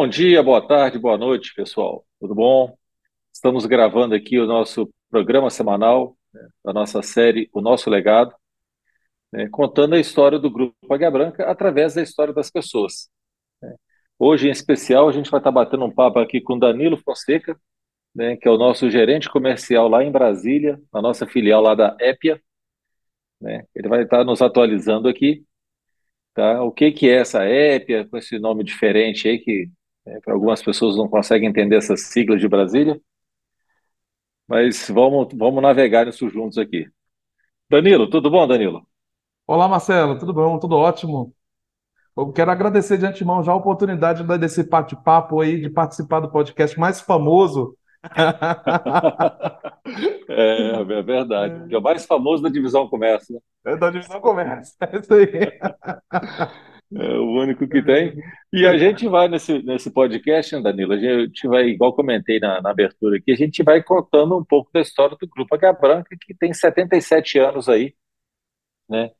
Bom dia, boa tarde, boa noite, pessoal. Tudo bom? Estamos gravando aqui o nosso programa semanal né, da nossa série O Nosso Legado, né, contando a história do Grupo Águia Branca através da história das pessoas. né. Hoje, em especial, a gente vai estar batendo um papo aqui com Danilo Fonseca, né, que é o nosso gerente comercial lá em Brasília, na nossa filial lá da Épia. né. Ele vai estar nos atualizando aqui, tá? O que que é essa Épia, com esse nome diferente aí, que né, para algumas pessoas não conseguem entender essas siglas de Brasília, mas vamos, vamos navegar nisso juntos aqui. Danilo, tudo bom, Danilo? Olá, Marcelo, tudo bom? Tudo ótimo. Eu quero agradecer de antemão já a oportunidade desse bate-papo aí, de participar do podcast mais famoso. É, é verdade. É o mais famoso da divisão comércio, né? É da divisão comércio, é isso aí. É o único que tem. E a gente vai nesse, nesse podcast, né, Danilo, a gente vai, igual comentei na, na abertura aqui, a gente vai contando um pouco da história do Grupo H Branca, que tem 77 anos aí, né,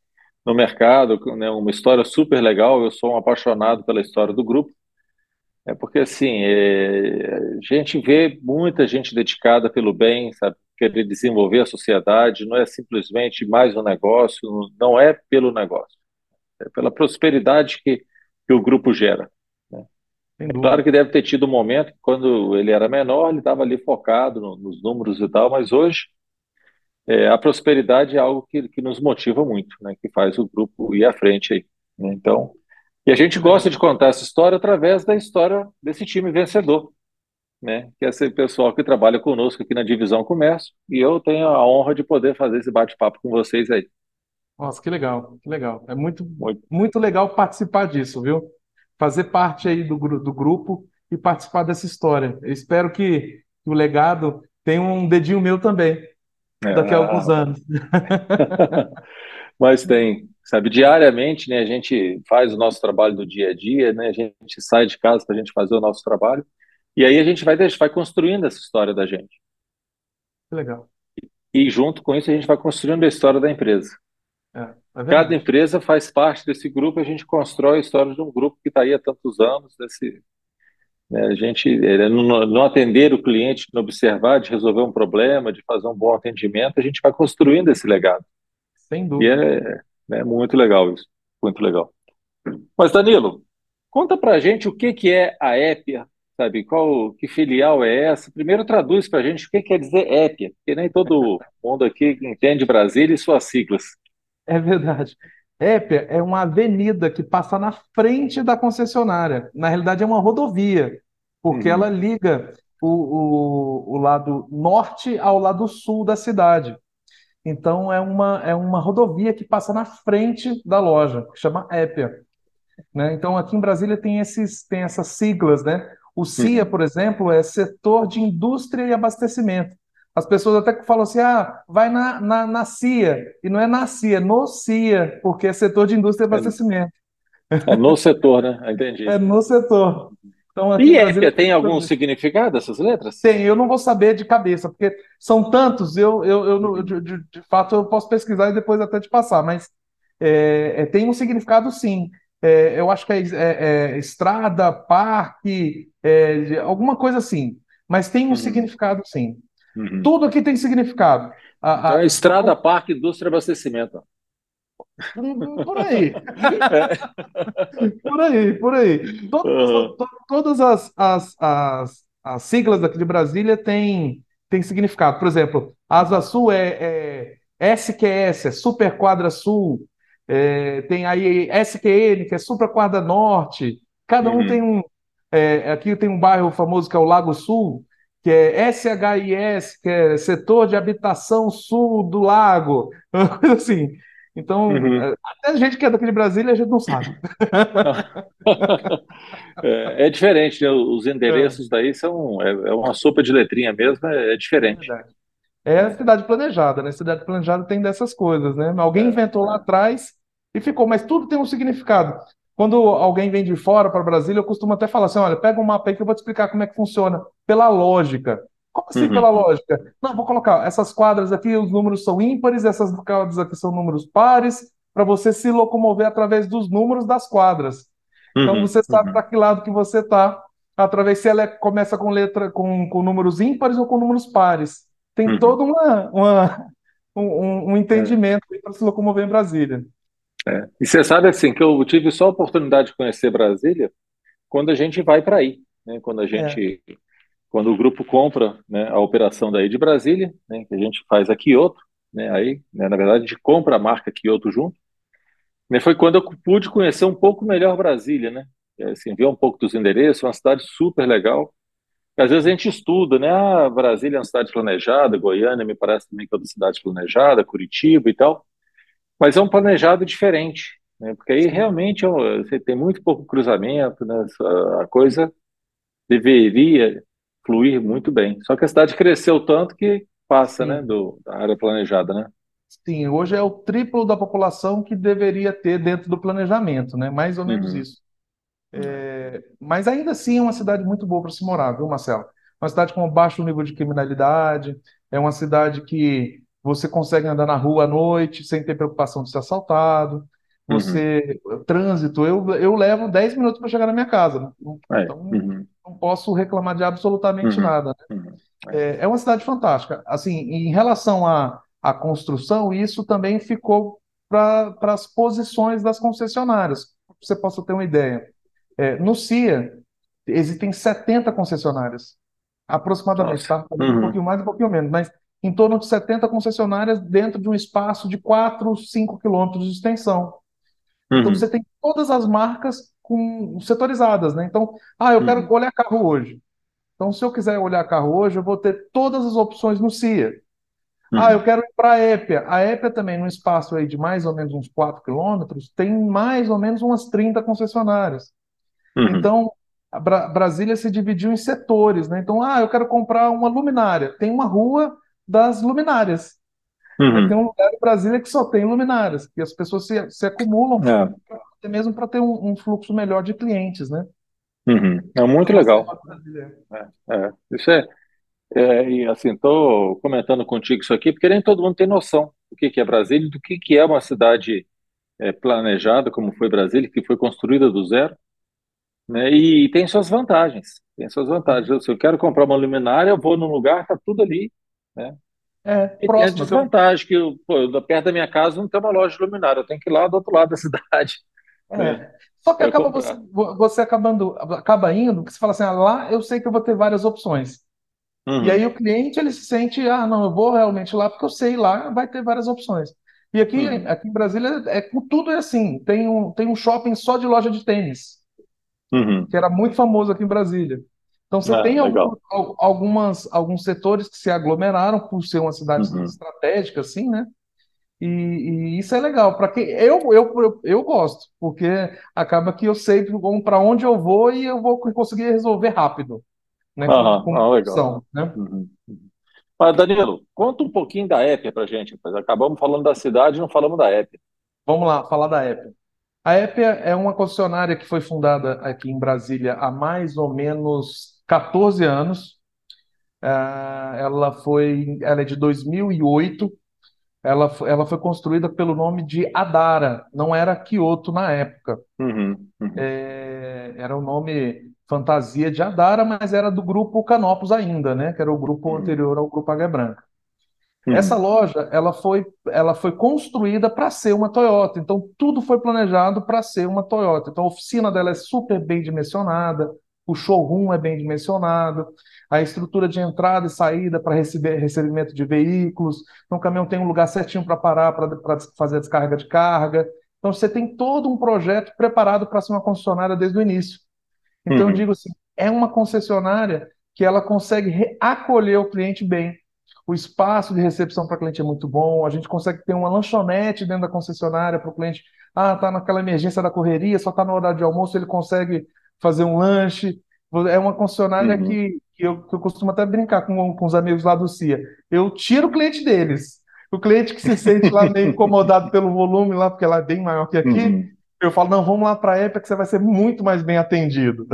no mercado, né, uma história super legal. Eu sou um apaixonado pela história do grupo. É porque, assim, é, a gente vê muita gente dedicada pelo bem, sabe, querer desenvolver a sociedade, não é simplesmente mais um negócio, não é pelo negócio, pela prosperidade que, que o grupo gera. né. É claro que deve ter tido um momento que, quando ele era menor, ele estava ali focado no- nos números e tal, mas hoje é, a prosperidade é algo que, que nos motiva muito, né, que faz o grupo ir à frente aí. né. Então, e a gente gosta de contar essa história através da história desse time vencedor, né, que é esse pessoal que trabalha conosco aqui na Divisão Comércio, e eu tenho a honra de poder fazer esse bate-papo com vocês aí. Nossa, que legal, que legal. É muito, Muito, muito legal participar disso, viu? Fazer parte aí do, gru- do grupo e participar dessa história. Eu espero que, o legado tenha um dedinho meu também, daqui a alguns é, anos. Mas tem, sabe, diariamente, né, a gente faz o nosso trabalho do dia a dia, né, a gente sai de casa para a gente fazer o nosso trabalho, e aí a gente vai, vai construindo essa história da gente. Que legal. E junto com isso a gente vai construindo a história da empresa. É, é Cada empresa faz parte desse grupo, a gente constrói a história de um grupo que está aí há tantos anos, desse, né, a gente é, não, não atender o cliente, não observar, de resolver um problema, de fazer um bom atendimento, a gente vai construindo esse legado. Sem E dúvida. é, né, muito legal isso, muito legal. Mas, Danilo, conta pra gente o que que é a Épia, sabe? Qual, que filial é essa? Primeiro traduz pra gente o que quer dizer Épia, porque nem todo mundo aqui entende Brasília e suas siglas. É verdade. Épia é uma avenida que passa na frente da concessionária. Na realidade, é uma rodovia, porque ela Uhum, liga o, o, o lado norte ao lado sul da cidade. Então, é uma, é uma rodovia que passa na frente da loja, que chama Épia, né? Então, aqui em Brasília tem esses, tem essas siglas, né? O CIA, uhum. por exemplo, é Setor de Indústria e Abastecimento. As pessoas até que falam assim, ah, vai na, na, na CIA, e não é na CIA, é no CIA, porque é Setor de Indústria e É, Abastecimento. é no setor, né? Ah, É Entendi. no setor. Então, E Brasília Épia tem tem algum significado, essas letras? Tem, eu não vou saber de cabeça, porque são tantos, eu, eu, eu de, de- de fato eu posso pesquisar e depois até te passar, mas é, é, tem um significado sim. É, eu acho que é, é- é estrada, parque, é, alguma coisa assim, mas tem um uhum, significado sim. Uhum. Tudo aqui tem significado. A- Então a- é Estrada, Parque, Indústria Abastecimento. por aí, É. por aí, por aí. Todas, to- todas as, as, as, as siglas daqui de Brasília têm, têm significado. Por exemplo, Asa Sul é, é SQS, é Super Quadra Sul. É, tem aí SQN, que é Super Quadra Norte. Cada um tem uhum. um. é, aqui tem um bairro famoso que é o Lago Sul, que é SHIS, que é Setor de Habitação Sul do Lago. Uma coisa assim. Então, Uhum. é, até a gente que é daqui de Brasília, a gente não sabe. É, é diferente, né? Os É, endereços daí são é, é uma sopa de letrinha mesmo, é, é é diferente. É cidade planejada, né? Cidade planejada tem dessas coisas, né? Alguém É, inventou lá é. atrás e ficou, mas tudo tem um significado. Quando alguém vem de fora para Brasília, eu costumo até falar assim: olha, pega um mapa aí que eu vou te explicar como é que funciona. Pela lógica. Como assim pela Uhum, lógica? Não, vou colocar essas quadras aqui, os números são ímpares, essas quadras aqui são números pares, para você se locomover através dos números das quadras. Então uhum, você sabe uhum. para que lado que você está. a travessia ela é, começa com letra com, com números ímpares ou com números pares. Tem Uhum. todo uma, uma- um, um- É, entendimento para se locomover em Brasília. É. E você sabe assim que eu tive só a oportunidade de conhecer Brasília quando a gente vai para aí, né? Quando a É, gente, quando o grupo compra, né, a operação daí de Brasília, né, que a gente faz a Kyoto, né? Aí, né, na verdade, a gente compra a marca Kyoto junto. Né, foi quando eu pude conhecer um pouco melhor Brasília, né? É, Assim, ver um pouco dos endereços, uma cidade super legal. Às vezes a gente estuda, né? Ah, Brasília é uma cidade planejada, Goiânia me parece também que é uma cidade planejada, Curitiba e tal. Mas é um planejado diferente, né? Porque aí realmente é você tem muito pouco cruzamento, né? A coisa deveria fluir muito bem. Só que a cidade cresceu tanto que passa, né? Do, da área planejada, né? Sim, hoje é o triplo da população que deveria ter dentro do planejamento, né? Mais ou menos Uhum. isso. É, mas ainda assim é uma cidade muito boa para se morar, viu, Marcelo? Uma cidade com baixo nível de criminalidade, é uma cidade que você consegue andar na rua à noite sem ter preocupação de ser assaltado. Uhum. Você, trânsito, eu, eu levo 10 minutos para chegar na minha casa, né? É. Então Uhum. não posso reclamar de absolutamente Uhum. nada. Uhum. É. É, uma cidade fantástica. Assim, em relação à, à construção, isso também ficou para as posições das concessionárias, para você possa ter uma ideia. É, no CIA, existem 70 concessionárias, aproximadamente, Nossa. tá? Um Uhum. pouquinho mais, um pouquinho menos, mas em torno de 70 concessionárias dentro de um espaço de 4, 5 quilômetros de extensão. Então Uhum. você tem todas as marcas com, setorizadas, né? Então, ah, eu quero Uhum. olhar carro hoje. Então, se eu quiser olhar carro hoje, eu vou ter todas as opções no CIA. Ah, eu Uhum. quero ir para a Épia. A Épia também, num espaço aí de mais ou menos uns 4 quilômetros, tem mais ou menos umas 30 concessionárias. Uhum. Então, a Bra- Brasília se dividiu em setores, né? Então, ah, eu quero comprar uma luminária. Tem uma rua das luminárias. né? Tem Uhum. um lugar em Brasília que só tem luminárias, que as pessoas se, se acumulam É. até mesmo para ter um, um fluxo melhor de clientes, né? Uhum. É muito é legal. Brasília. É, é. Isso é, é, e assim, estou comentando contigo isso aqui, porque nem todo mundo tem noção do que que é Brasília, do que que é uma cidade é, planejada, como foi Brasília, que foi construída do zero, né? E tem suas vantagens. Tem suas vantagens. Se eu quero comprar uma luminária, eu vou num lugar, tá tudo ali, né? É, E tem a próximo. Um- desvantagem que, eu, pô, perto da minha casa não tem uma loja de luminária, eu tenho que ir lá do outro lado da cidade, né? É. Só que acaba você, comprar. você acabando, acaba indo, porque você fala assim, ah, lá eu sei que eu vou ter várias opções. E Uhum, aí o cliente ele se sente, ah, não, eu vou realmente lá porque eu sei lá vai ter várias opções. E aqui, uhum, aqui em Brasília é com tudo é assim. Tem um, tem um shopping só de loja de tênis, uhum. que era muito famoso aqui em Brasília. Então você Ah, tem algum- legal. al- algumas, alguns setores que se aglomeraram por ser uma cidade Uhum, estratégica, assim, né? E, e isso é legal. Para quem eu, eu, eu, eu gosto, porque acaba que eu sei para onde eu vou e eu vou conseguir resolver rápido, né? Aham, com ah, legal. né? Uhum, uhum. Mas, Danilo, conta um pouquinho da Épia pra gente. Acabamos falando da cidade e não falamos da Épia. Vamos lá, falar da Épia. A Épia é uma concessionária que foi fundada aqui em Brasília há mais ou menos 14 anos. Ah, ela foi, ela é de 2008. Ela, ela foi construída pelo nome de Adara, não era Kyoto na época. Uhum, uhum, É, era o nome fantasia de Adara, mas era do grupo Canopus ainda, né? Que era o grupo uhum, anterior ao grupo Águia Branca. Essa uhum, loja, ela foi, ela foi construída para ser uma Toyota. Então, tudo foi planejado para ser uma Toyota. Então, a oficina dela é super bem dimensionada, o showroom é bem dimensionado, a estrutura de entrada e saída para receber, recebimento de veículos. Então, o caminhão tem um lugar certinho para parar, para fazer a descarga de carga. Então, você tem todo um projeto preparado para ser uma concessionária desde o início. Então, eu uhum, digo assim, é uma concessionária que ela consegue acolher o cliente bem. O espaço de recepção para cliente é muito bom. A gente consegue ter uma lanchonete dentro da concessionária para o cliente. Ah, tá naquela emergência da correria, só está no horário de almoço, ele consegue fazer um lanche. É uma concessionária uhum. que, que eu, que eu costumo até brincar com, com os amigos lá do CIA. Eu tiro o cliente deles. O cliente que se sente lá meio incomodado pelo volume lá, porque ela é bem maior que aqui, Uhum, eu falo, não, vamos lá para a Épica que você vai ser muito mais bem atendido.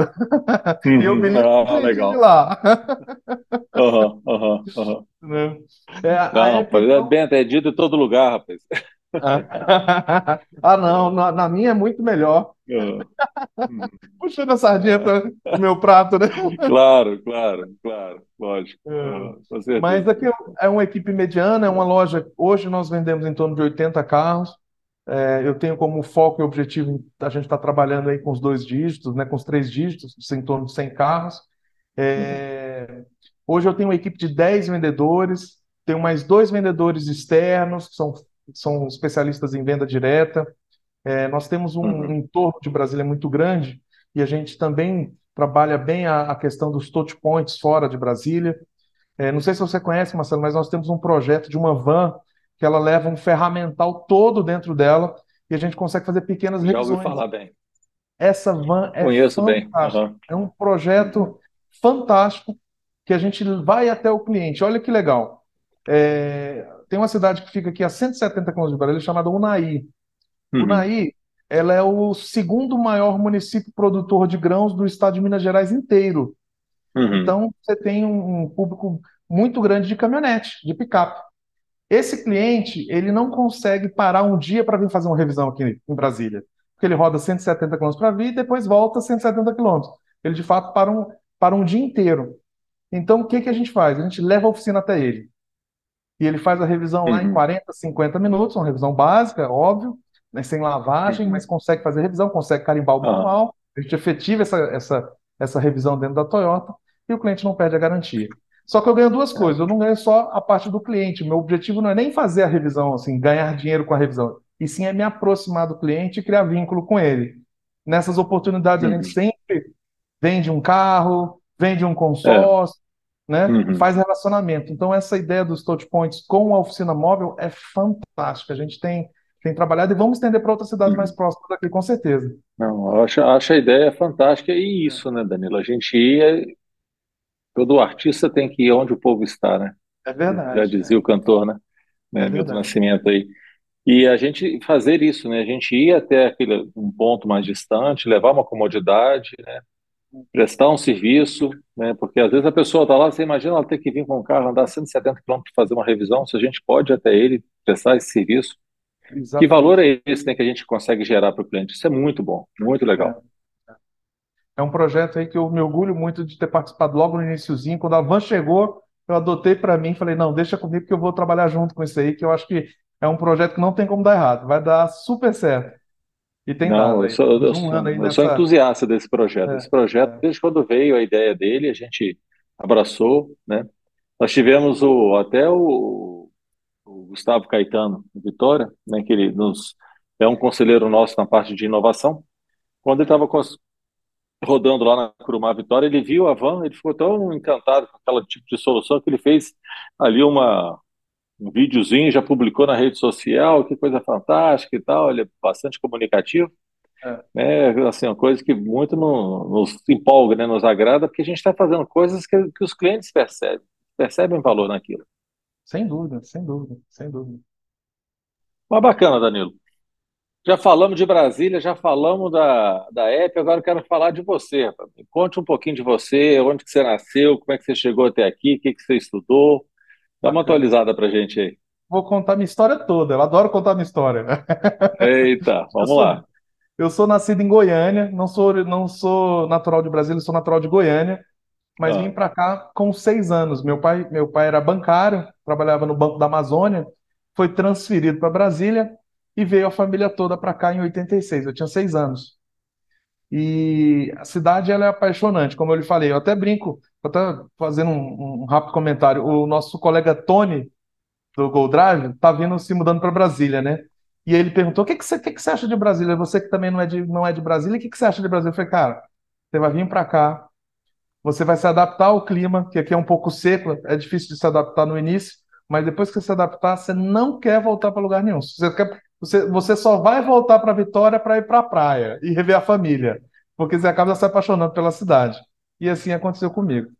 E eu uhum. me do Ah, cliente de legal. lá. Aham, aham. Né? É, Não, rapaz, é bem atendido em todo lugar, rapaz. Ah, não, na, na minha é muito melhor. Uhum. O puxando a sardinha para o meu prato, né? Claro, claro, claro, lógico. É. Mas aqui é uma equipe mediana, é uma loja. Hoje nós vendemos em torno de 80 carros. É, eu tenho como foco e objetivo a gente está trabalhando aí com os dois dígitos, né, com os três dígitos, em torno de 100 carros. É, hoje eu tenho uma equipe de 10 vendedores, tenho mais dois vendedores externos, que são, são especialistas em venda direta. É, nós temos um, uhum. um entorno de Brasília muito grande e a gente também trabalha bem a, a questão dos touch points fora de Brasília. É, não sei se você conhece, Marcelo, mas nós temos um projeto de uma van que ela leva um ferramental todo dentro dela e a gente consegue fazer pequenas Já revisões. Já ouvi falar bem. Essa van é Conheço bem. Uhum. É um projeto fantástico que a gente vai até o cliente. Olha que legal. É, tem uma cidade que fica aqui a 170 km de Brasília chamada Unai. Uhum. Unai, ela é o segundo maior município produtor de grãos do estado de Minas Gerais inteiro. Uhum. Então, você tem um público muito grande de caminhonete, de picape. Esse cliente, ele não consegue parar um dia para vir fazer uma revisão aqui em Brasília, porque ele roda 170 km para vir e depois volta 170 km. Ele, de fato, para um, para um dia inteiro. Então, o que, que a gente faz? A gente leva a oficina até ele. E ele faz a revisão uhum. lá em 40, uhum. 50 minutos, uma revisão básica, óbvio, né, sem lavagem, uhum. mas consegue fazer a revisão, consegue carimbar o manual. Uhum. A gente efetiva essa, essa, essa revisão dentro da Toyota e o cliente não perde a garantia. Só que eu ganho duas coisas. Eu não ganho só a parte do cliente. Meu objetivo não é nem fazer a revisão, assim, ganhar dinheiro com a revisão, e sim é me aproximar do cliente e criar vínculo com ele. Nessas oportunidades, a gente sempre vende um carro, vende um consórcio, é. Né? Uhum. Faz relacionamento. Então, essa ideia dos touch points com a oficina móvel é fantástica. A gente tem, tem trabalhado e vamos estender para outras cidades uhum. mais próximas daqui, com certeza. Não, acho, acho a ideia fantástica e isso, né, Danilo? A gente ia todo artista tem que ir onde o povo está, né? É verdade. Já dizia é. o cantor, né? É Milton Nascimento aí. E a gente fazer isso, né? A gente ir até aquele um ponto mais distante, levar uma comodidade, né? Prestar um serviço, né? Porque às vezes a pessoa está lá, você imagina ela ter que vir com um carro, andar 170 km para fazer uma revisão, se a gente pode até ele prestar esse serviço. Exatamente. Que valor é esse né, que a gente consegue gerar para o cliente? Isso é muito bom, muito legal. É. É um projeto aí que eu me orgulho muito de ter participado logo no iníciozinho. Quando a van chegou, eu adotei para mim, falei, não, deixa comigo que eu vou trabalhar junto com isso aí, que eu acho que é um projeto que não tem como dar errado, vai dar super certo. E tem não, dado. Eu sou, eu, um sou, eu nessa... sou, entusiasta desse projeto. É, Esse projeto, é. desde quando veio a ideia dele, a gente abraçou, né? Nós tivemos o, até o, o Gustavo Caetano Vitória, né, que ele nos é um conselheiro nosso na parte de inovação. Quando ele estava rodando lá na Curumá Vitória, ele viu a van, ele ficou tão encantado com aquele tipo de solução que ele fez ali uma, um videozinho, já publicou na rede social, que coisa fantástica e tal, ele é bastante comunicativo. É. é assim, uma coisa que muito no, nos empolga, né, nos agrada, porque a gente está fazendo coisas que, que os clientes percebem, percebem valor naquilo. Sem dúvida, sem dúvida, sem dúvida. Mas bacana, Danilo. Já falamos de Brasília, já falamos da, da EP, agora eu quero falar de você. Me conte um pouquinho de você, onde que você nasceu, como é que você chegou até aqui, o que, que você estudou. Dá uma atualizada para gente aí. Vou contar minha história toda, eu adoro contar minha história. Eita, vamos eu sou, lá. Eu sou nascido em Goiânia, não sou, não sou natural de Brasília, sou natural de Goiânia, mas ah. vim para cá com seis anos. Meu pai, meu pai era bancário, trabalhava no Banco da Amazônia, foi transferido para Brasília e veio a família toda para cá em 86. Eu tinha seis anos. E a cidade ela é apaixonante, como eu lhe falei. Eu até brinco, até fazendo um, um rápido comentário. O nosso colega Tony do Gold Drive está vindo se mudando para Brasília, né? E ele perguntou: o que, que, você, que, que você acha de Brasília? Você que também não é de, não é de Brasília, o que, que você acha de Brasília? Eu falei, cara, você vai vir para cá, você vai se adaptar ao clima, que aqui é um pouco seco, é difícil de se adaptar no início, mas depois que você se adaptar, você não quer voltar para lugar nenhum. Você quer, você, você só vai voltar para Vitória para ir para a praia e rever a família, porque você acaba se apaixonando pela cidade. E assim aconteceu comigo.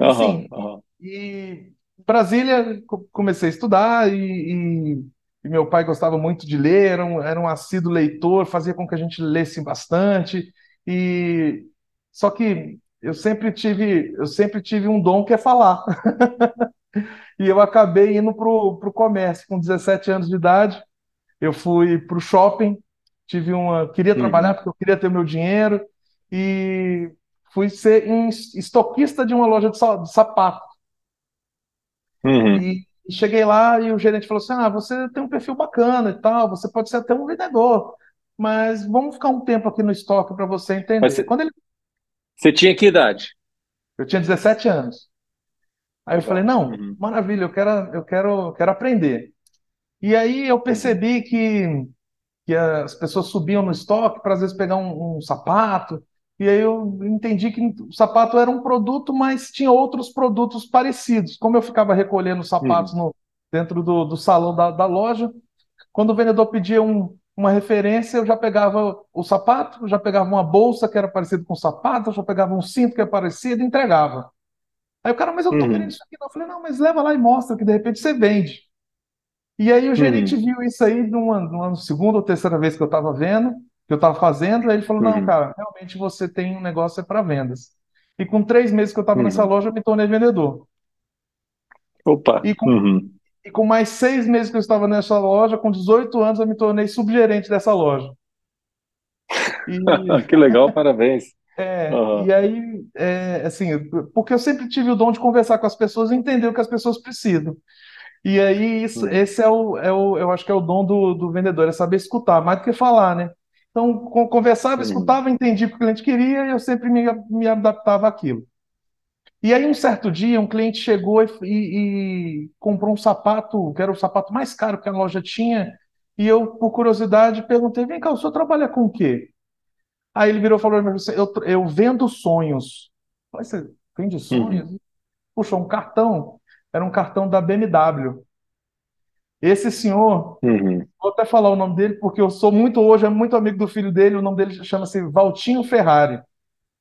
Uhum, Sim. Uhum. E Brasília, comecei a estudar e, e, e, meu pai gostava muito de ler, era um, era um assíduo leitor, fazia com que a gente lesse bastante. E só que eu sempre tive, eu sempre tive um dom que é falar. e eu acabei indo para o comércio com 17 anos de idade eu fui para o shopping, tive uma, queria uhum. trabalhar porque eu queria ter meu dinheiro e fui ser um estoquista de uma loja de, sapato. Uhum. E cheguei lá e o gerente falou assim: Ah, você tem um perfil bacana e tal, você pode ser até um vendedor, mas vamos ficar um tempo aqui no estoque para você Mas entender. você Quando ele... você tinha que idade? Eu tinha 17 anos. Aí eu falei. Não, Uhum. maravilha, eu quero, eu quero, eu quero aprender. E aí eu percebi que, que as pessoas subiam no estoque para às vezes pegar um, um sapato. E aí eu entendi que o sapato era um produto, mas tinha outros produtos parecidos. Como eu ficava recolhendo sapatos no, dentro do, do salão da, da loja, quando o vendedor pedia um- uma referência, eu já pegava o sapato, já pegava uma bolsa que era parecida com o sapato, eu já pegava um cinto que é parecido e entregava. Aí o cara, mas eu tô querendo Uhum. isso aqui. não. Eu falei, não, mas leva lá e mostra que de repente você vende. E aí o gerente Uhum. viu isso aí numa, numa segunda ou terceira vez que eu estava vendo, que eu estava fazendo, aí ele falou, não, Uhum. cara, realmente você tem um negócio para vendas. E com três meses que eu estava nessa Uhum. loja, eu me tornei vendedor. Opa. E com, Uhum. e com mais seis meses que eu estava nessa loja, com 18 anos, eu me tornei subgerente dessa loja. E, Que legal, parabéns. é, Uhum. e aí, é, assim, porque eu sempre tive o dom de conversar com as pessoas e entender o que as pessoas precisam. E aí, isso, Uhum. esse é o, é o, eu acho que é o dom do, do vendedor, é saber escutar, mais do que falar, né? Então, con- conversava, Uhum. escutava, entendia o que o cliente queria e eu sempre me, me adaptava àquilo. E aí, um certo dia, um cliente chegou e, e- e comprou um sapato, que era o sapato mais caro que a loja tinha, e eu, por curiosidade, perguntei: vem cá, o senhor trabalha com o quê? Aí ele virou e falou: eu, eu vendo sonhos. Eu falei, Você vende Uhum. sonhos? Puxa, um cartão. Era um cartão da BMW. Esse senhor Uhum. Vou até falar o nome dele, porque eu sou muito hoje, é muito amigo do filho dele. O nome dele chama-se Valtinho Ferrari.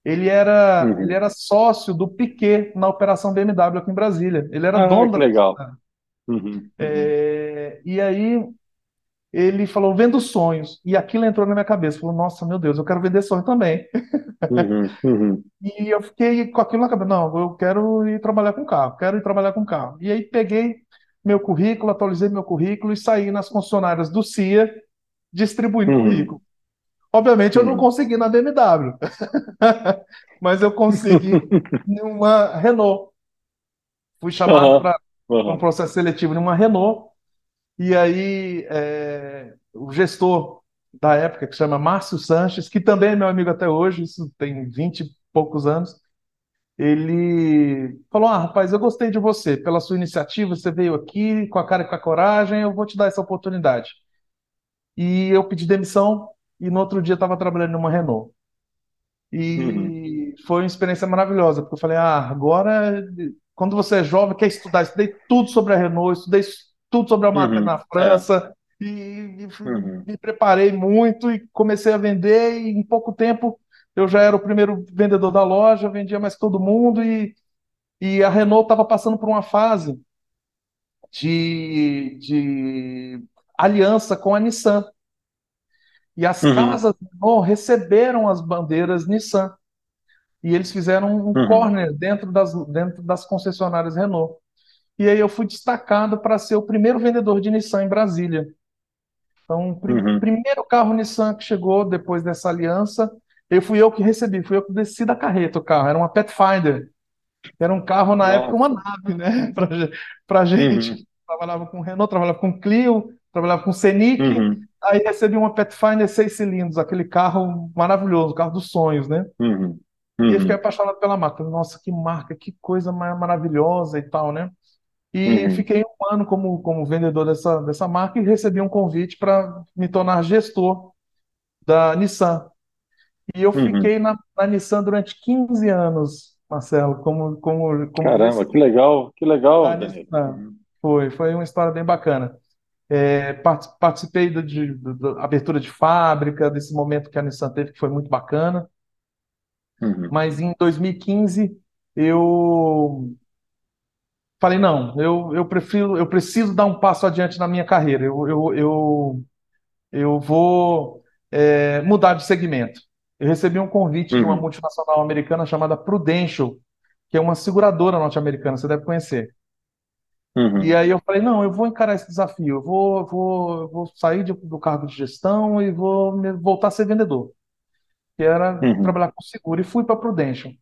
Ele era, ele Uhum. era sócio do Piquet na operação BMW aqui em Brasília. Ele era Ah, dono que da legal. Uhum. É, e aí ele falou, vendo sonhos. E aquilo entrou na minha cabeça. Falou, nossa, meu Deus, eu quero vender sonho também. Uhum. Uhum. E eu fiquei com aquilo na cabeça. Não, eu quero ir trabalhar com carro, quero ir trabalhar com carro. E aí peguei meu currículo, atualizei meu currículo e saí nas concessionárias do CIA distribuindo Uhum. currículo. Obviamente eu não Uhum. consegui na BMW, mas eu consegui em uma Renault. Fui chamado Aham. para um processo seletivo em uma Renault, e aí é, o gestor da época, que chama Márcio Sanches, que também é meu amigo até hoje, isso tem 20 e poucos anos, ele falou: Ah, rapaz, eu gostei de você, pela sua iniciativa, você veio aqui com a cara e com a coragem, eu vou te dar essa oportunidade. E eu pedi demissão, e no outro dia estava trabalhando numa Renault. Uhum. E foi uma experiência maravilhosa, porque eu falei, ah, agora, quando você é jovem, quer estudar, estudei tudo sobre a Renault, estudei tudo sobre a marca Uhum. na É. França, e, e Uhum. me preparei muito e comecei a vender, e em pouco tempo eu já era o primeiro vendedor da loja, vendia mais que todo mundo, e, e a Renault estava passando por uma fase de, de aliança com a Nissan. E as Uhum. casas Renault receberam as bandeiras Nissan. e eles fizeram um Uhum. corner dentro das, dentro das concessionárias Renault. E aí eu fui destacado para ser o primeiro vendedor de Nissan em Brasília. Então, o prim- Uhum. primeiro carro Nissan que chegou depois dessa aliança, eu fui eu que recebi, fui eu que desci da carreta o carro. Era uma Pathfinder, era um carro na época uma Nossa. nave, né? Para gente Uhum. trabalhava com Renault, trabalhava com Clio, trabalhava com Scenic. Uhum. Aí recebi uma Pathfinder seis cilindros, aquele carro maravilhoso, o carro dos sonhos, né? Uhum. E eu fiquei Uhum. apaixonado pela marca. Nossa, que marca, que coisa ma- maravilhosa e tal, né? E Uhum. fiquei um ano como, como vendedor dessa, dessa marca e recebi um convite para me tornar gestor da Nissan. E eu Uhum. fiquei na, na Nissan durante 15 anos, Marcelo, como, como, como Caramba, que legal, que da legal. Uhum. Foi, foi uma história bem bacana. É, part- participei do- de, da abertura de fábrica, desse momento que a Nissan teve, que foi muito bacana. Uhum. Mas em 2015 eu Falei, não, eu, eu prefiro, eu preciso dar um passo adiante na minha carreira. Eu, eu, eu, eu vou é, mudar de segmento. Eu recebi um convite de uma Uhum. multinacional americana chamada Prudential, que é uma seguradora norte-americana, você deve conhecer. E Uhum. aí eu falei, não, eu vou encarar esse desafio. Eu vou, vou, vou sair de- do cargo de gestão e vou me- voltar a ser vendedor. que era Uhum. trabalhar com seguro, e fui para a Prudential.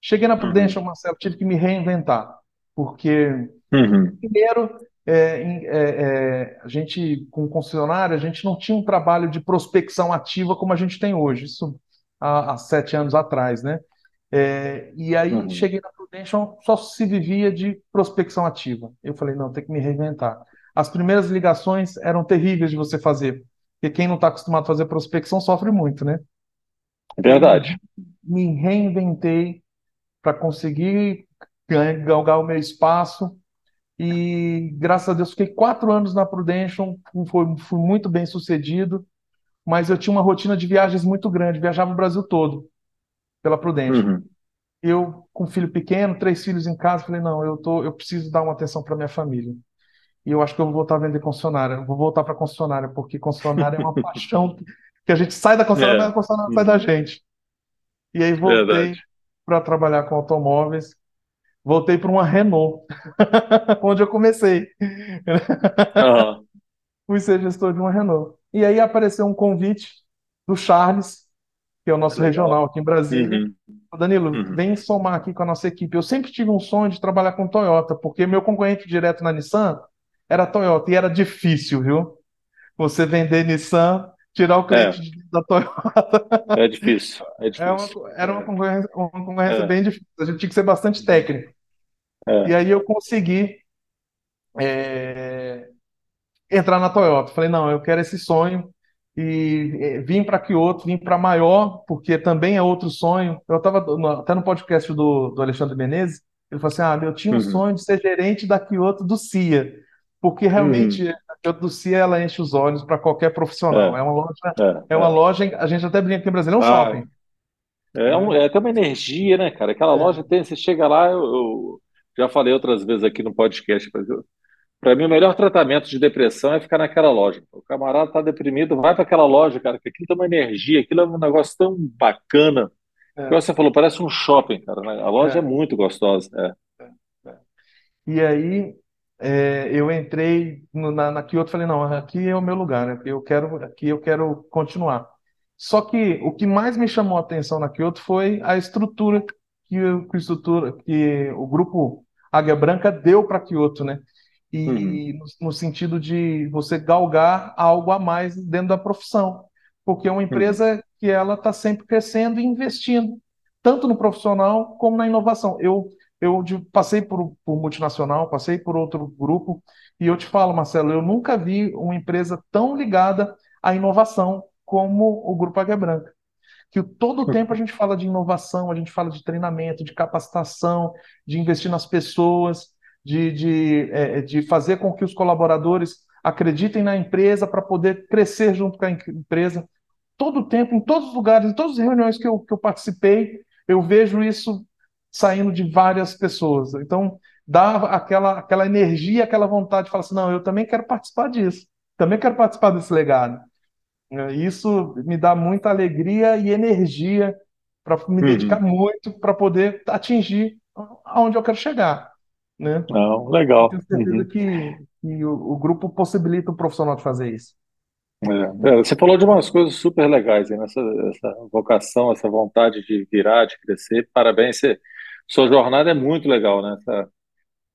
Cheguei na Uhum. Prudential, Marcelo, tive que me reinventar, porque Uhum. Primeiro, é, é, é, a gente, com concessionária, a gente não tinha um trabalho de prospecção ativa como a gente tem hoje, isso há, há sete anos atrás, né? É, e aí Uhum. cheguei na Prudential, só se vivia de prospecção ativa. Eu falei, não, tem que me reinventar. As primeiras ligações eram terríveis de você fazer, porque quem não está acostumado a fazer prospecção sofre muito, né? É verdade. me reinventei para conseguir ganhar- galgar o meu espaço. E graças a Deus fiquei quatro anos na Prudential, fui, fui muito bem sucedido, mas eu tinha uma rotina de viagens muito grande, viajava o Brasil todo pela Prudential. Uhum. Eu, com filho pequeno, três filhos em casa, falei, não, eu tô, eu preciso dar uma atenção para minha família. E eu acho que eu vou voltar a vender concessionária, eu vou voltar para concessionária, porque concessionária é uma paixão que, que a gente sai da concessionária, mas É. a concessionária sai da Uhum. gente. E aí voltei para trabalhar com automóveis, voltei para uma Renault, onde eu comecei. Aham. fui ser gestor de uma Renault. E aí apareceu um convite do Charles, que é o nosso Legal. regional aqui em Brasília. Uhum. Danilo, Uhum. vem somar aqui com a nossa equipe. Eu sempre tive um sonho de trabalhar com Toyota, porque meu concorrente direto na Nissan era Toyota, e era difícil, viu? Você vender Nissan, tirar o É, cliente de- da Toyota. é difícil. É É uma, difícil. era uma concorrência, uma concorrência É, bem difícil. A gente tinha que ser bastante técnico. E é. aí eu consegui é, entrar na Toyota. Falei, não, eu quero esse sonho. E vim para Kyoto, vim para Maior, porque também é outro sonho. Eu estava até no podcast do, do Alexandre Menezes, ele falou assim: Ah, eu tinha um Uhum. sonho de ser gerente da Kyoto do CIA, porque Uhum. realmente a Do CIA ela enche os olhos para qualquer profissional. É, É uma loja, é, é uma é. loja, a gente até brinca aqui no Brasil, é um Ah, shopping. é, um, né? é até uma energia, né, cara? Aquela É, loja tem, você chega lá, eu, eu já falei outras vezes aqui no podcast, eu- Para mim, o melhor tratamento de depressão é ficar naquela loja. O camarada está deprimido, vai para aquela loja, cara, que aquilo tem uma energia, aquilo é um negócio tão bacana. É, você falou, parece um shopping, cara. né? A loja é é, muito gostosa. É. é. E aí é, eu entrei no- na, na Kyoto e falei, não, aqui é o meu lugar, né? Eu quero, aqui eu quero continuar. Só que o que mais me chamou a atenção na Kyoto foi a estrutura que, estrutura, que o grupo Águia Branca deu para Kyoto, né? Uhum, E no, no sentido de você galgar algo a mais dentro da profissão, porque é uma uhum, empresa que ela está sempre crescendo e investindo, tanto no profissional como na inovação. Eu eu passei por, por multinacional, passei por outro grupo, e eu te falo, Marcelo, eu nunca vi uma empresa tão ligada à inovação como o Grupo Águia Branca. Que todo o tempo a gente fala de inovação, a gente fala de treinamento, de capacitação, de investir nas pessoas, de, de, eh, de fazer com que os colaboradores acreditem na empresa para poder crescer junto com a em- empresa. Todo o tempo, em todos os lugares, em todas as reuniões que eu, que eu participei, eu vejo isso saindo de várias pessoas. Então, dá aquela, aquela energia, aquela vontade de falar assim: não, eu também quero participar disso, também quero participar desse legado. É, Isso me dá muita alegria e energia para me dedicar uhum. muito para poder atingir aonde eu quero chegar, né? Não, Eu legal. tenho certeza Uhum. que, que o, o grupo possibilita o profissional de fazer isso. É, é, você falou de umas coisas super legais, aí, nessa, essa vocação, essa vontade de virar, de crescer. Parabéns, você- sua jornada é muito legal, né? Essa-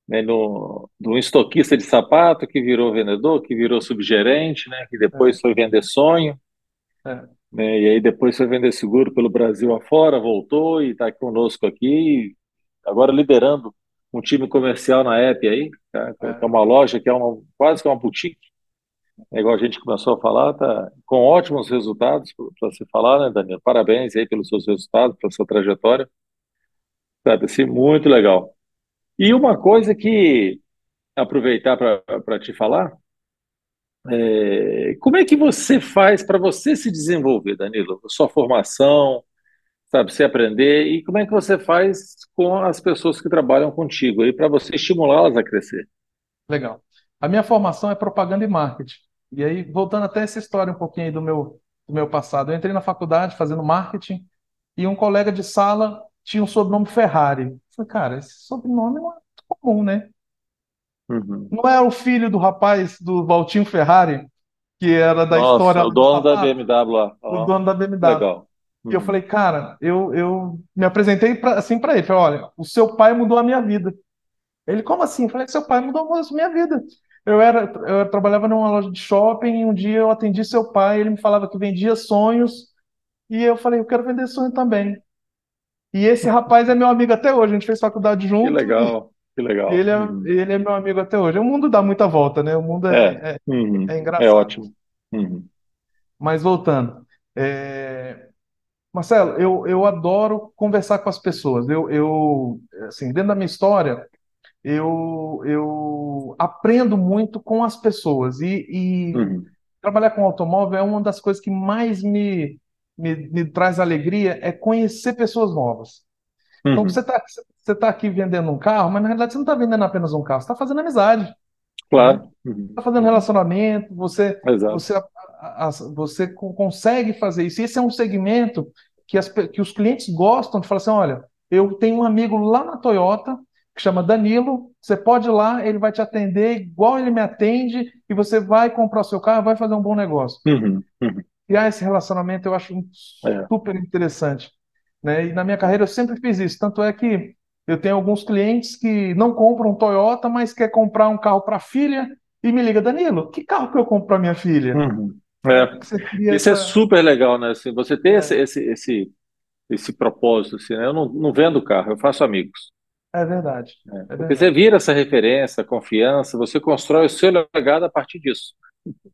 né, no, do estoquista de sapato que virou vendedor, que virou subgerente, né, que É, depois foi vender sonho, é, né, e aí depois foi vender seguro pelo Brasil afora, voltou e está conosco aqui, agora liderando um time comercial na app aí, tá, que é é. uma loja que é uma, quase que uma boutique, é igual a gente começou a falar, tá com ótimos resultados para se falar, né, Daniel? Parabéns aí pelos seus resultados, pela sua trajetória, sabe, assim, muito legal. E uma coisa que aproveitar para te falar, É, como é que você faz para você se desenvolver, Danilo? Sua formação, sabe, você aprender, e como é que você faz com as pessoas que trabalham contigo aí para você estimulá-las a crescer? Legal. A minha formação é propaganda e marketing. E aí, voltando até essa história um pouquinho aí do meu, do meu passado, eu entrei na faculdade fazendo marketing e um colega de sala tinha o sobrenome Ferrari. Eu falei, cara, esse sobrenome não é muito comum, né? Uhum. Não é o filho do rapaz do Valtinho Ferrari, que era da Nossa, história o do dono da BMW lá, o ó, dono da BMW. legal. E eu falei, cara, eu, eu me apresentei pra, assim para ele. Falei, olha, o seu pai mudou a minha vida. Ele, como assim? Eu falei, seu pai mudou a minha vida. Eu era, eu trabalhava numa loja de shopping e um dia eu atendi seu pai, ele me falava que vendia sonhos e eu falei, eu quero vender sonho também. E esse rapaz é meu amigo até hoje, a gente fez faculdade junto. Que legal, que legal. Ele é, uhum. ele é meu amigo até hoje. O mundo dá muita volta, né? O mundo é, é, é, uhum. é engraçado. É ótimo. Uhum. Mas voltando, é... Marcelo, eu, eu adoro conversar com as pessoas. Eu, eu, assim, dentro da minha história, eu, eu aprendo muito com as pessoas. E, e Uhum. trabalhar com automóvel é uma das coisas que mais me, me, me traz alegria, é conhecer pessoas novas. Então, Uhum. você está você tá aqui vendendo um carro, mas na realidade você não está vendendo apenas um carro, você está fazendo amizade, né? Claro. Uhum. Está fazendo relacionamento, você, Exato. você, você co- consegue fazer isso. E esse é um segmento que, as que os clientes gostam de falar assim: olha, eu tenho um amigo lá na Toyota que chama Danilo, você pode ir lá, ele vai te atender igual ele me atende, e você vai comprar o seu carro, vai fazer um bom negócio. Uhum. Uhum. Criar esse relacionamento eu acho É. super interessante, né? E na minha carreira eu sempre fiz isso. Tanto é que eu tenho alguns clientes que não compram Toyota, mas quer comprar um carro para a filha e me liga, Danilo, que carro que eu compro para minha filha? Uhum. É. Cria Isso é essa- super legal, né? Assim, você ter É. esse, esse, esse, esse propósito, assim, né? Eu não, não vendo carro, eu faço amigos. É verdade. É Porque verdade. você vira essa referência, confiança, você constrói o seu legado a partir disso.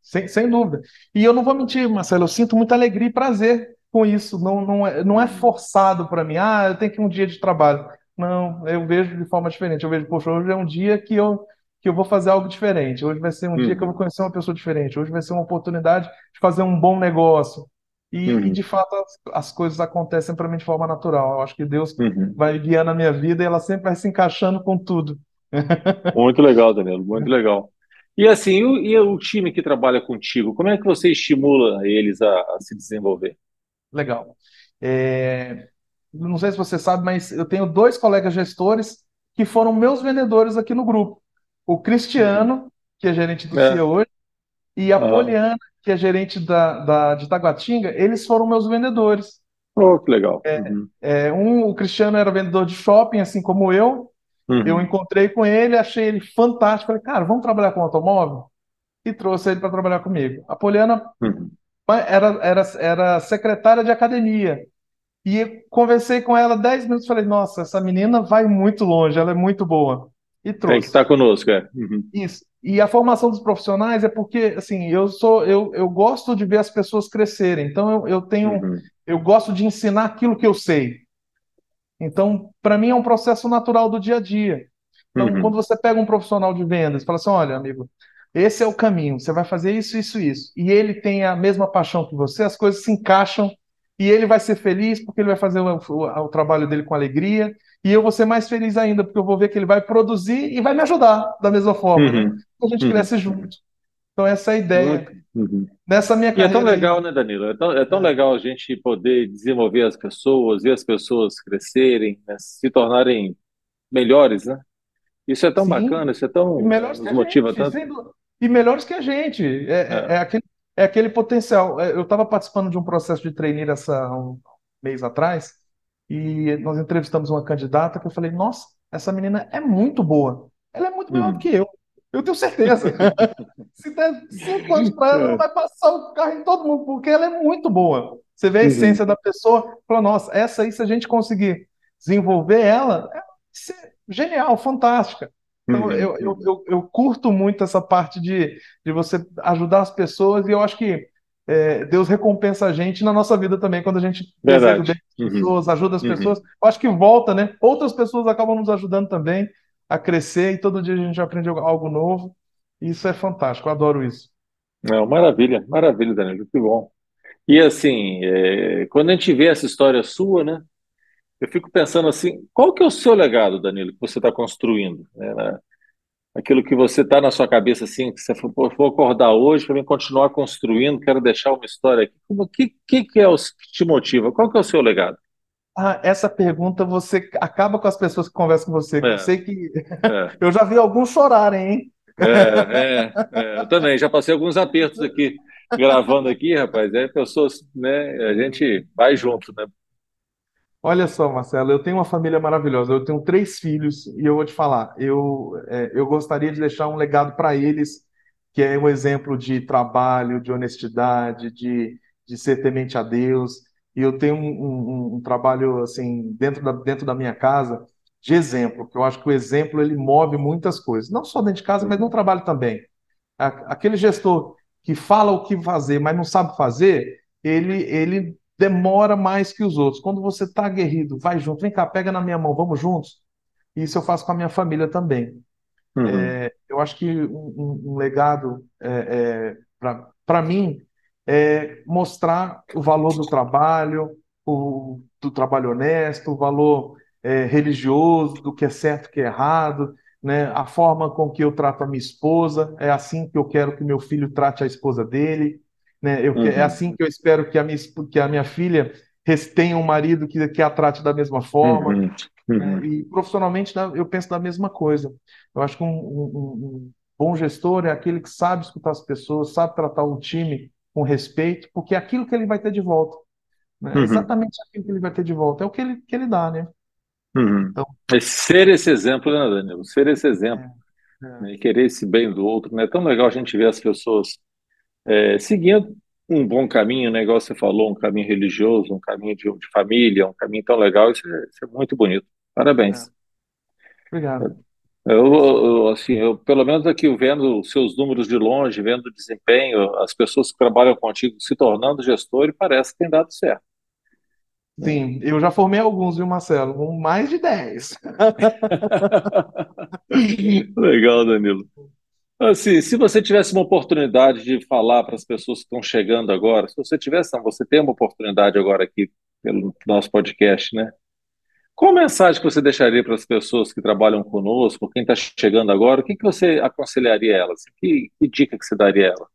Sem, sem dúvida. E eu não vou mentir, Marcelo, eu sinto muita alegria e prazer com isso. Não, não é, não é forçado para mim. Ah, eu tenho que ir um dia de trabalho. Não, eu vejo de forma diferente. Eu vejo, poxa, hoje é um dia que eu, que eu vou fazer algo diferente. Hoje vai ser um dia que eu vou conhecer uma pessoa diferente. Hoje vai ser uma oportunidade de fazer um bom negócio. E, Uhum. e, de fato as, as coisas acontecem para mim de forma natural. Eu acho que Deus Uhum. vai guiando a minha vida e ela sempre vai se encaixando com tudo. Muito legal, Danilo, muito legal. E assim, e o, e o time que trabalha contigo, como é que você estimula eles a, a se desenvolver? Legal. É, não sei se você sabe, mas eu tenho dois colegas gestores que foram meus vendedores aqui no grupo. O Cristiano, que é gerente do É. CIA hoje, e a Aham. Poliana, que é gerente da, da, de Taguatinga, eles foram meus vendedores. Oh, que legal. Uhum. É, um, o Cristiano era vendedor de shopping, assim como eu. Uhum. Eu encontrei com ele, achei ele fantástico. Falei, cara, vamos trabalhar com automóvel? E trouxe ele para trabalhar comigo. A Poliana Uhum. era, era, era secretária de academia. E conversei com ela 10 minutos e falei, nossa, essa menina vai muito longe, ela é muito boa. E Tem que trouxe. estar conosco, é. Uhum. Isso. E a formação dos profissionais é porque, assim, eu sou, eu, eu gosto de ver as pessoas crescerem. Então, eu, eu tenho, Uhum. eu gosto de ensinar aquilo que eu sei. Então, para mim é um processo natural do dia a dia. Então, Uhum. quando você pega um profissional de vendas, fala assim, olha, amigo, esse é o caminho, você vai fazer isso, isso, isso. E ele tem a mesma paixão que você, as coisas se encaixam e ele vai ser feliz porque ele vai fazer o, o- o trabalho dele com alegria. E eu vou ser mais feliz ainda, porque eu vou ver que ele vai produzir e vai me ajudar da mesma forma, né? Uhum. A gente Uhum. cresce junto. Então, essa é a ideia. Uhum. Nessa minha E é tão carreira aí, legal, né, Danilo? É tão, é tão legal a gente poder desenvolver as pessoas, ver as pessoas crescerem, né, se tornarem melhores, né? Isso é tão sim, bacana, isso é tão, E melhores que nos a motiva gente, tanto. dúvida. E melhores que a gente. É, é, É. é aquele, é aquele potencial. É, Eu estava participando de um processo de trainee essa, um mês atrás, e nós entrevistamos uma candidata que eu falei, nossa, essa menina é muito boa. Ela é muito melhor do Uhum. que eu. Eu tenho certeza. Se der cinco anos para ela, ela É. vai passar o carro em todo mundo, porque ela é muito boa. Você vê a Uhum. essência da pessoa, fala, nossa, essa aí, se a gente conseguir desenvolver ela, ser genial, fantástica. Então, Uhum. eu, eu, eu, eu curto muito essa parte de, de você ajudar as pessoas, e eu acho que é, Deus recompensa a gente na nossa vida também, quando a gente deseja o bem Verdade. das Uhum. pessoas, ajuda as Uhum. pessoas. Eu acho que volta, né? Outras pessoas acabam nos ajudando também a crescer, e todo dia a gente aprende algo novo. E isso é fantástico, adoro isso. Não, maravilha, maravilha, Danilo, que bom. E assim, é, quando a gente vê essa história sua, né, eu fico pensando assim, qual que é o seu legado, Danilo, que você está construindo, né, na- aquilo que você está na sua cabeça assim, que você for, acordar hoje para mim continuar construindo, quero deixar uma história aqui. Como que que que é o que te motiva? Qual que é o seu legado? Ah, essa pergunta você acaba com as pessoas que conversam com você. que Eu É, sei que é, eu já vi alguns chorarem, hein? é, é, é, eu também já passei alguns apertos aqui gravando aqui, rapaz, é pessoas, né? A gente vai junto, né? Olha só, Marcelo, eu tenho uma família maravilhosa. Eu tenho três filhos e eu vou te falar, eu, é, eu gostaria de deixar um legado para eles, que é um exemplo de trabalho, de honestidade, de, de ser temente a Deus. E eu tenho um, um- um trabalho assim dentro da, dentro da minha casa de exemplo, que eu acho que o exemplo ele move muitas coisas, não só dentro de casa, mas no trabalho também. Aquele gestor que fala o que fazer, mas não sabe fazer, ele, ele demora mais que os outros. Quando você está aguerrido, vai junto, vem cá, pega na minha mão, vamos juntos. Isso eu faço com a minha família também. uhum, Eu acho que um, um- legado é, para mim é mostrar o valor do trabalho, o, do trabalho honesto, o valor é, religioso, do que é certo e que é errado, né? A forma com que eu trato a minha esposa, é assim que eu quero que meu filho trate a esposa dele, né? Eu, é uhum, assim que eu espero que a minha, que a minha filha tenha um marido que, que a trate da mesma forma uhum, né? uhum, E profissionalmente eu penso da mesma coisa. Eu acho que um- um um bom gestor é aquele que sabe escutar as pessoas, sabe tratar um time com respeito, porque é aquilo que ele vai ter de volta, né? É uhum, exatamente aquilo que ele vai ter de volta, é o que ele, que ele dá, né? uhum. Então, É ser esse exemplo, né, Danilo? Ser esse exemplo, é, é, né? E querer esse bem do outro, né? É tão legal a gente ver as pessoas é, seguindo um bom caminho, né? Igual você falou, um caminho religioso, um caminho de, de família, um caminho tão legal, isso é, isso é muito bonito. é. Parabéns. Obrigado. Eu, eu, assim, eu, pelo menos aqui vendo os seus números de longe, vendo o desempenho, as pessoas que trabalham contigo se tornando gestor, e parece que tem dado certo? Sim, eu já formei alguns, viu, Marcelo? Mais de 10. Legal, Danilo. Assim, se você tivesse uma oportunidade de falar para as pessoas que estão chegando agora, se você tivesse, não, você tem uma oportunidade agora aqui pelo nosso podcast, né? Qual mensagem que você deixaria para as pessoas que trabalham conosco, quem está chegando agora? O que que você aconselharia elas? Que, que dica que você daria a ela?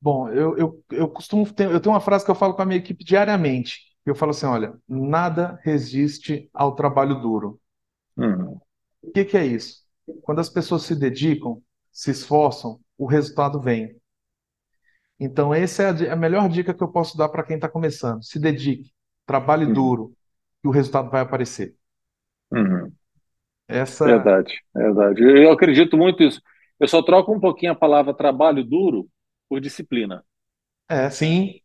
Bom, eu, eu, eu costumo ter, eu tenho uma frase que eu falo com a minha equipe diariamente. Eu falo assim, olha, nada resiste ao trabalho duro. Uhum, O que que é isso? Quando as pessoas se dedicam, se esforçam, o resultado vem. Então, essa é a, a melhor dica que eu posso dar para quem está começando. Se dedique, trabalhe uhum, duro, e o resultado vai aparecer. uhum. Essa Verdade, verdade. Eu acredito muito nisso. Eu só troco um pouquinho a palavra trabalho duro por disciplina, é, sim?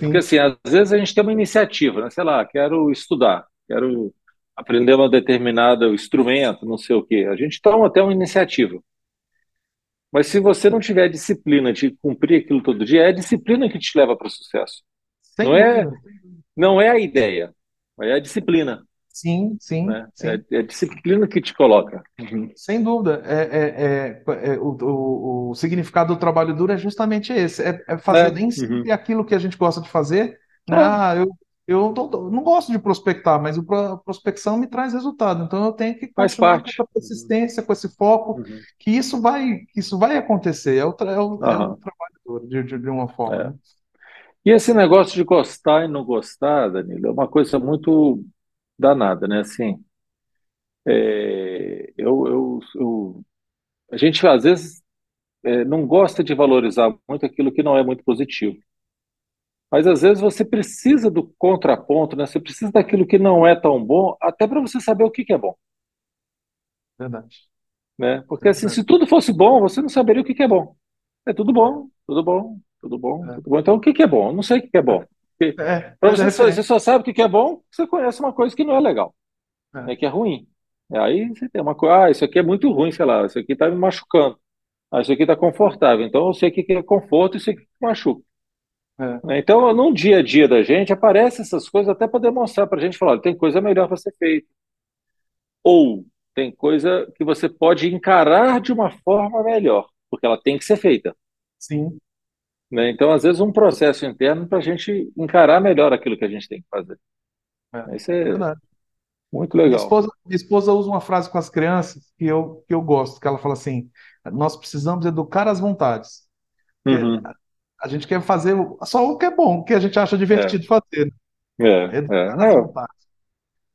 Porque sim, assim, às vezes a gente tem uma iniciativa, né? Sei lá, quero estudar, quero aprender um determinado instrumento, não sei o quê. A gente toma até uma iniciativa. Mas se você não tiver disciplina de cumprir aquilo todo dia, é a disciplina que te leva para o sucesso. Não é, não é a ideia, é a disciplina, Sim, sim, né? É, sim. é a disciplina que te coloca. Uhum. Sem dúvida, é, é, é, é, o, o, o significado do trabalho duro é justamente esse, é, é fazer É, nem sempre uhum. aquilo que a gente gosta de fazer, né? É, Ah, eu, eu não, não gosto de prospectar, mas a prospecção me traz resultado, então eu tenho que faz continuar com parte. essa persistência, com esse foco, Uhum. que isso vai, que isso vai acontecer, é o, tra- é o, é o trabalho duro, de, de, de uma forma, é. né? E esse negócio de gostar e não gostar, Danilo, é uma coisa muito danada, né? Assim, é, eu, eu, eu- a gente às vezes é, não gosta de valorizar muito aquilo que não é muito positivo. Mas às vezes você precisa do contraponto, né? Você precisa daquilo que não é tão bom, até para você saber o que que é bom, Verdade, né? Porque assim, verdade. se tudo fosse bom, você não saberia o que que é bom. É tudo bom, tudo bom, tudo bom, tudo bom. Então o que que é bom? Eu não sei o que que é bom. É, é, você só, você só sabe o que que é bom, você conhece uma coisa que não é legal. É, né, que é ruim. Aí você tem uma coisa, ah, isso aqui é muito ruim, sei lá, isso aqui está me machucando. Ah, isso aqui está confortável. Então eu sei o que que é conforto e isso aqui que machuca. é, né? Então, no dia a dia da gente, aparecem essas coisas até para demonstrar para a gente, falar, olha, tem coisa melhor para ser feita. Ou tem coisa que você pode encarar de uma forma melhor, porque ela tem que ser feita. sim, né? Então, às vezes, um processo interno para a gente encarar melhor aquilo que a gente tem que fazer. é, Isso é verdade. muito Minha legal. esposa, minha esposa usa uma frase com as crianças que eu, que eu gosto, que ela fala assim: nós precisamos educar as vontades. É, Uhum. a gente quer fazer só o que é bom, o que a gente acha É, divertido fazer, né? é, é. Educar as Não, vontades.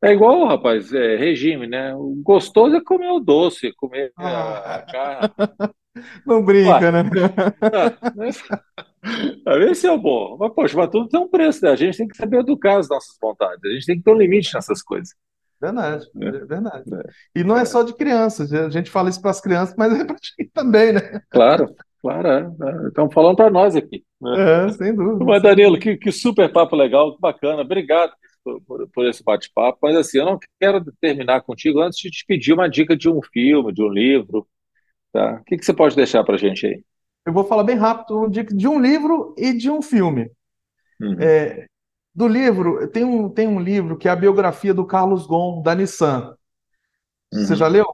É igual, rapaz, é, regime, né? O gostoso é comer o doce, comer a, a Ah, carne. Não Ué, brinca, né? ah, Esse é o bom. Mas, poxa, mas tudo tem um preço, né? A gente tem que saber educar as nossas vontades. A gente tem que ter um limite nessas coisas. Verdade, Né? é verdade. É, E não é é. só de crianças, a gente fala isso para as crianças, mas é para gente também, né? Claro, claro. É, é. Estão falando para nós aqui. Né? É, sem dúvida, Mas, Danilo, que, que super papo legal, que bacana. Obrigado por- por esse bate-papo. Mas, assim, eu não quero terminar contigo antes de te pedir uma dica de um filme, de um livro, tá? O que que você pode deixar para a gente aí? Eu vou falar bem rápido de, um livro e de um filme. Uhum, É, do livro, tem um, tem um livro que é a biografia do Carlos Ghosn, da Nissan. Você já uhum. leu?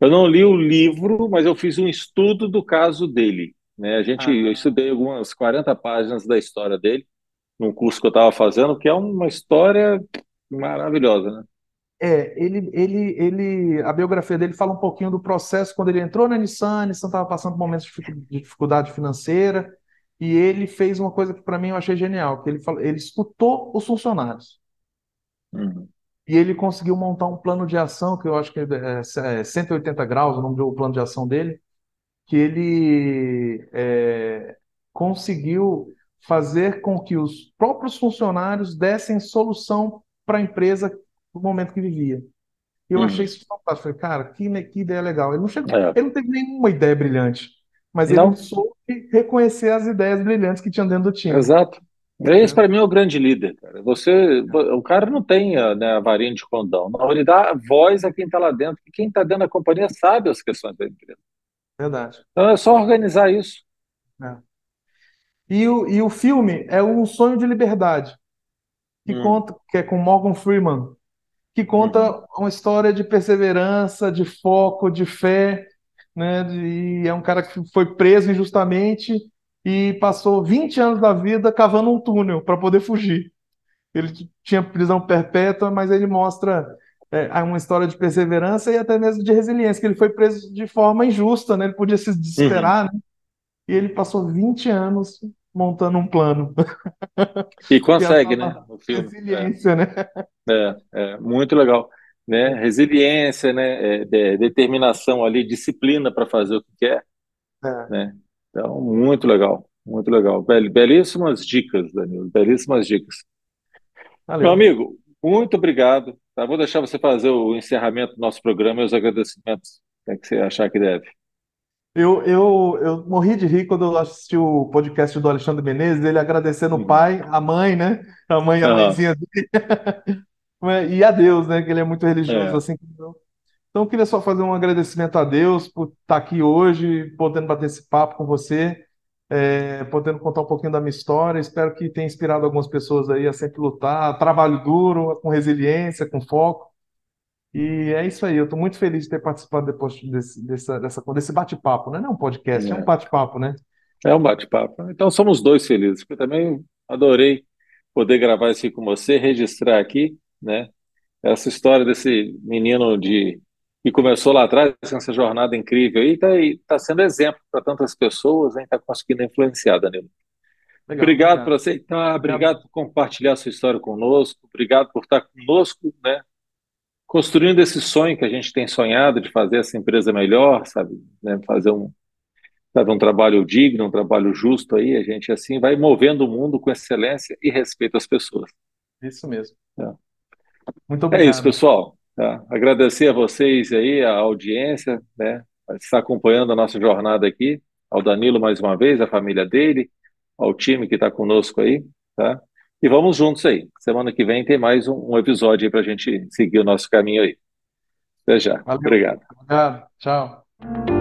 Eu não li o livro, mas eu fiz um estudo do caso dele, né? A gente, eu Ah, estudei algumas 40 páginas da história dele, num curso que eu estava fazendo, que é uma história maravilhosa, né? É, ele, ele, ele, a biografia dele fala um pouquinho do processo quando ele entrou na Nissan, a Nissan estava passando por momentos de dificu- de dificuldade financeira, e ele fez uma coisa que para mim eu achei genial, que ele falou, ele escutou os funcionários, Uhum, e ele conseguiu montar um plano de ação, que eu acho que é, é 180 graus, o nome do plano de ação dele, que ele é, conseguiu fazer com que os próprios funcionários dessem solução para a empresa no momento que vivia. E eu achei uhum. isso fantástico. Falei, cara, que, que ideia legal. Ele não chegou, É, ele não teve nenhuma ideia brilhante, mas ele não, soube reconhecer as ideias brilhantes que tinham dentro do time. exato. Esse né? para mim é o grande líder, cara. Você, o cara não tem a, né, a varinha de condão. Não, ele dá voz a quem está lá dentro, e quem está dentro da companhia sabe as questões da empresa. Verdade. Então é só organizar isso. né? E o, e o filme é Um Sonho de Liberdade, que Hum, conta, que é com Morgan Freeman, que uhum, conta uma história de perseverança, de foco, de fé, né? E é um cara que foi preso injustamente e passou 20 anos da vida cavando um túnel para poder fugir. Ele tinha prisão perpétua, mas ele mostra é, uma história de perseverança e até mesmo de resiliência, que ele foi preso de forma injusta, né? Ele podia se uhum. desesperar, né? E ele passou 20 anos montando um plano, E é consegue, né? No filme. É. resiliência, né? É, é muito legal, né? Resiliência, né? É, de- determinação ali, disciplina para fazer o que quer, É, né? Então, muito legal, muito legal. Bel- belíssimas dicas, Danilo, belíssimas dicas. Meu valeu. amigo, muito obrigado. Tá? Vou deixar você fazer o encerramento do nosso programa e os agradecimentos, né, que você achar que deve. Eu, eu, eu morri de rir quando eu assisti o podcast do Alexandre Menezes, ele agradecendo o Uhum. pai, a mãe, né? A mãe e a mãezinha dele, e a Deus, né? Que ele é muito religioso, é, assim como eu. Então, eu queria só fazer um agradecimento a Deus por estar aqui hoje, podendo bater esse papo com você, é, podendo contar um pouquinho da minha história. Espero que tenha inspirado algumas pessoas aí a sempre lutar, trabalho duro, com resiliência, com foco. E é isso aí. Eu estou muito feliz de ter participado depois desse, dessa, dessa, desse bate-papo, né? Não é um podcast, é um é. bate-papo, né? É um bate-papo. Então, somos dois felizes, porque eu também adorei poder gravar isso aqui com você, registrar aqui, né? Essa história desse menino de que começou lá atrás, essa jornada incrível aí, está tá sendo exemplo para tantas pessoas? Está conseguindo influenciar, Danilo. Legal, Obrigado por obrigado. aceitar, Obrigado. obrigado por compartilhar sua história conosco, obrigado por estar conosco, né? Construindo esse sonho que a gente tem sonhado de fazer essa empresa melhor, sabe? Né? Fazer um, sabe, um trabalho digno, um trabalho justo aí, a gente assim vai movendo o mundo com excelência e respeito às pessoas. Isso mesmo. tá? Muito É isso, obrigado. pessoal. tá? Agradecer a vocês aí, a audiência, né? Está acompanhando a nossa jornada aqui, ao Danilo mais uma vez, a família dele, ao time que está conosco aí, tá? E vamos juntos aí. Semana que vem tem mais um, um episódio aí para a gente seguir o nosso caminho aí. Até já. Valeu. Obrigado. Obrigado. Tchau.